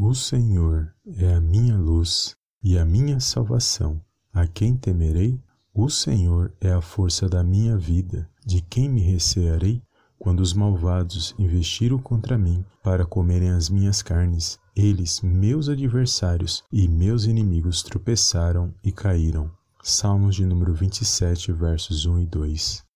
O Senhor é a minha luz e a minha salvação. A quem temerei? O Senhor é a força da minha vida. De quem me recearei? Quando os malvados investiram contra mim para comerem as minhas carnes, eles, meus adversários e meus inimigos, tropeçaram e caíram. Salmos de número 27, versos 1 e 2.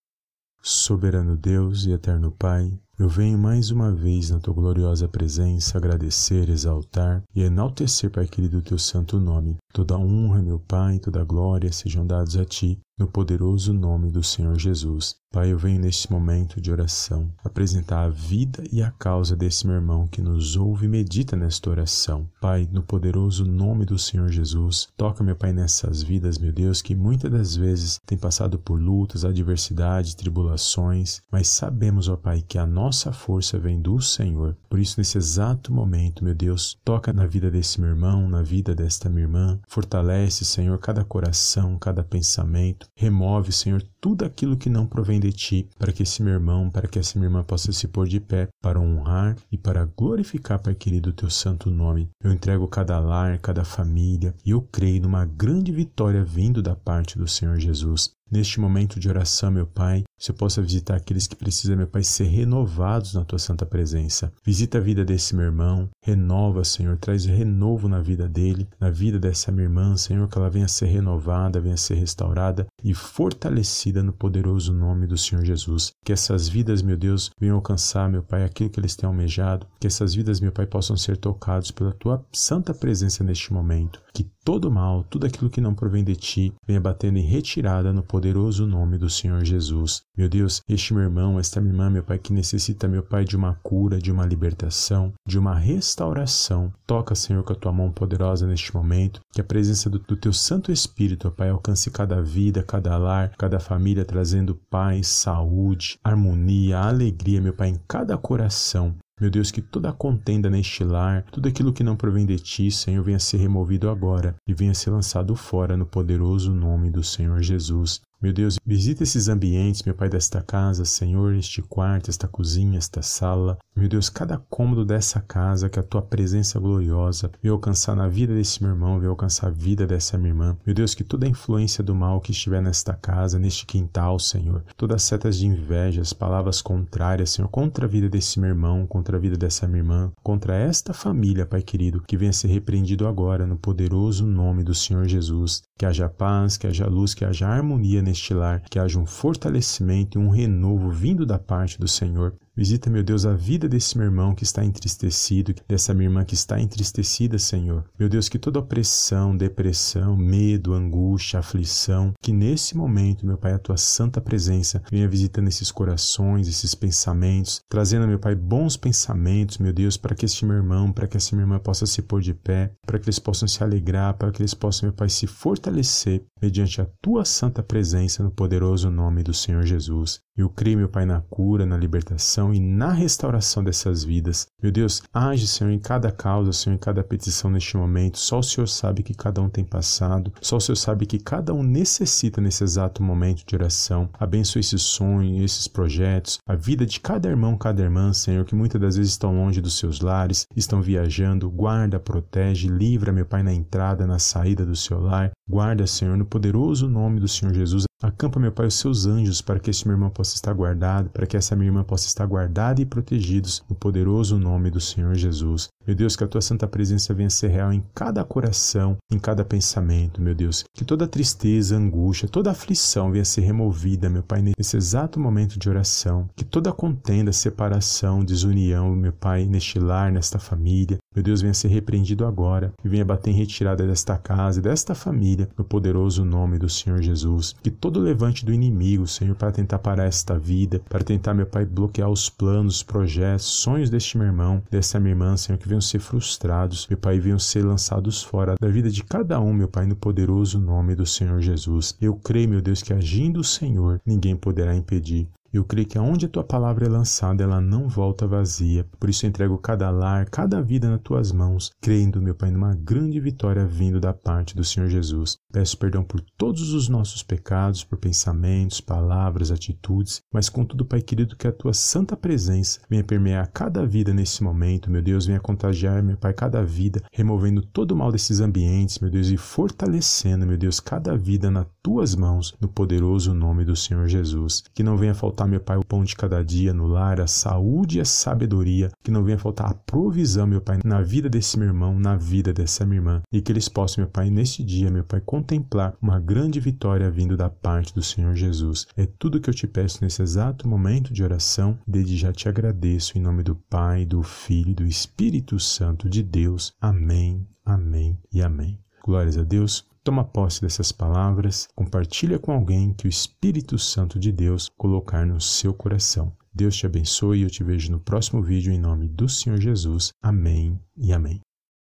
Soberano Deus e eterno Pai, eu venho mais uma vez na tua gloriosa presença agradecer, exaltar e enaltecer, Pai querido, o teu santo nome. Toda honra, meu Pai, toda glória sejam dados a ti, no poderoso nome do Senhor Jesus. Pai, eu venho neste momento de oração apresentar a vida e a causa desse meu irmão que nos ouve e medita nesta oração. Pai, no poderoso nome do Senhor Jesus, toca, meu Pai, nessas vidas, meu Deus, que muitas das vezes tem passado por lutas, adversidades, tribulações, mas sabemos, ó Pai, que a nossa força vem do Senhor. Por isso, nesse exato momento, meu Deus, toca na vida desse meu irmão, na vida desta minha irmã, fortalece, Senhor, cada coração, cada pensamento, remove, Senhor, tudo aquilo que não provém de ti, para que esse meu irmão, para que essa minha irmã possa se pôr de pé, para honrar e para glorificar, Pai querido, o teu santo nome. Eu entrego cada lar, cada família, e eu creio numa grande vitória vindo da parte do Senhor Jesus. Neste momento de oração, meu Pai, se eu possa visitar aqueles que precisam, meu Pai, ser renovados na tua santa presença. Visita a vida desse meu irmão, renova, Senhor, traz renovo na vida dele, na vida dessa minha irmã, Senhor, que ela venha ser renovada, venha ser restaurada e fortalecida no poderoso nome do Senhor Jesus. Que essas vidas, meu Deus, venham alcançar, meu Pai, aquilo que eles têm almejado. Que essas vidas, meu Pai, possam ser tocados pela tua santa presença neste momento. Que todo mal, tudo aquilo que não provém de ti, venha batendo em retirada no poderoso nome do Senhor Jesus. Meu Deus, este meu irmão, esta minha irmã, meu Pai, que necessita, meu Pai, de uma cura, de uma libertação, de uma restauração. Toca, Senhor, com a tua mão poderosa neste momento, que a presença do, do teu Santo Espírito, ó Pai, alcance cada vida, cada lar, cada família, trazendo paz, saúde, harmonia, alegria, meu Pai, em cada coração. Meu Deus, que toda contenda neste lar, tudo aquilo que não provém de ti, Senhor, venha ser removido agora e venha ser lançado fora no poderoso nome do Senhor Jesus. Meu Deus, visita esses ambientes, meu Pai, desta casa, Senhor, este quarto, esta cozinha, esta sala. Meu Deus, cada cômodo dessa casa, que a tua presença gloriosa venha alcançar na vida desse meu irmão, venha alcançar a vida dessa minha irmã. Meu Deus, que toda a influência do mal que estiver nesta casa, neste quintal, Senhor, todas as setas de inveja, as palavras contrárias, Senhor, contra a vida desse meu irmão, contra a vida dessa minha irmã, contra esta família, Pai querido, que venha ser repreendido agora no poderoso nome do Senhor Jesus. Que haja paz, que haja luz, que haja harmonia neste lar, que haja um fortalecimento e um renovo vindo da parte do Senhor. Visita, meu Deus, a vida desse meu irmão que está entristecido, dessa minha irmã que está entristecida, Senhor. Meu Deus, que toda opressão, depressão, medo, angústia, aflição, que nesse momento, meu Pai, a tua santa presença venha visitando esses corações, esses pensamentos, trazendo, meu Pai, bons pensamentos, meu Deus, para que este meu irmão, para que essa minha irmã possa se pôr de pé, para que eles possam se alegrar, para que eles possam, meu Pai, se fortalecer mediante a tua santa presença no poderoso nome do Senhor Jesus. Eu creio, meu Pai, na cura, na libertação e na restauração dessas vidas. Meu Deus, age, Senhor, em cada causa, Senhor, em cada petição neste momento. Só o Senhor sabe que cada um tem passado. Só o Senhor sabe que cada um necessita nesse exato momento de oração. Abençoe esses sonhos, esses projetos, a vida de cada irmão, cada irmã, Senhor, que muitas das vezes estão longe dos seus lares, estão viajando. Guarda, protege, livra, meu Pai, na entrada, na saída do seu lar. Guarda, Senhor, no poderoso nome do Senhor Jesus. Acampa, meu Pai, os seus anjos para que este meu irmão possa estar guardado, para que essa minha irmã possa estar guardada e protegidos no poderoso nome do Senhor Jesus. Meu Deus, que a tua santa presença venha ser real em cada coração, em cada pensamento, meu Deus. Que toda tristeza, angústia, toda aflição venha ser removida, meu Pai, nesse exato momento de oração. Que toda contenda, separação, desunião, meu Pai, neste lar, nesta família, meu Deus, venha ser repreendido agora e venha bater em retirada desta casa desta família, no poderoso nome do Senhor Jesus. Que todo levante do inimigo, Senhor, para tentar parar esta vida, para tentar, meu Pai, bloquear os planos, os projetos, sonhos deste meu irmão, dessa minha irmã, Senhor, que venham ser frustrados, meu Pai, venham ser lançados fora da vida de cada um, meu Pai, no poderoso nome do Senhor Jesus. Eu creio, meu Deus, que agindo o Senhor, ninguém poderá impedir. Eu creio que aonde a tua palavra é lançada, ela não volta vazia. Por isso eu entrego cada lar, cada vida nas tuas mãos, crendo, meu Pai, numa grande vitória vindo da parte do Senhor Jesus. Peço perdão por todos os nossos pecados, por pensamentos, palavras, atitudes, mas contudo, Pai querido, que a tua santa presença venha permear cada vida nesse momento, meu Deus, venha contagiar, meu Pai, cada vida, removendo todo o mal desses ambientes, meu Deus, e fortalecendo, meu Deus, cada vida nas tuas mãos, no poderoso nome do Senhor Jesus. Que não venha faltar, meu Pai, o pão de cada dia no lar, a saúde e a sabedoria, que não venha faltar a provisão, meu Pai, na vida desse meu irmão, na vida dessa minha irmã, e que eles possam, meu Pai, neste dia, meu Pai, contemplar uma grande vitória vindo da parte do Senhor Jesus. É tudo que eu te peço nesse exato momento de oração, desde já te agradeço em nome do Pai, do Filho e do Espírito Santo de Deus. Amém, amém e amém. Glórias a Deus. Toma posse dessas palavras, compartilha com alguém que o Espírito Santo de Deus colocar no seu coração. Deus te abençoe e eu te vejo no próximo vídeo em nome do Senhor Jesus. Amém e amém.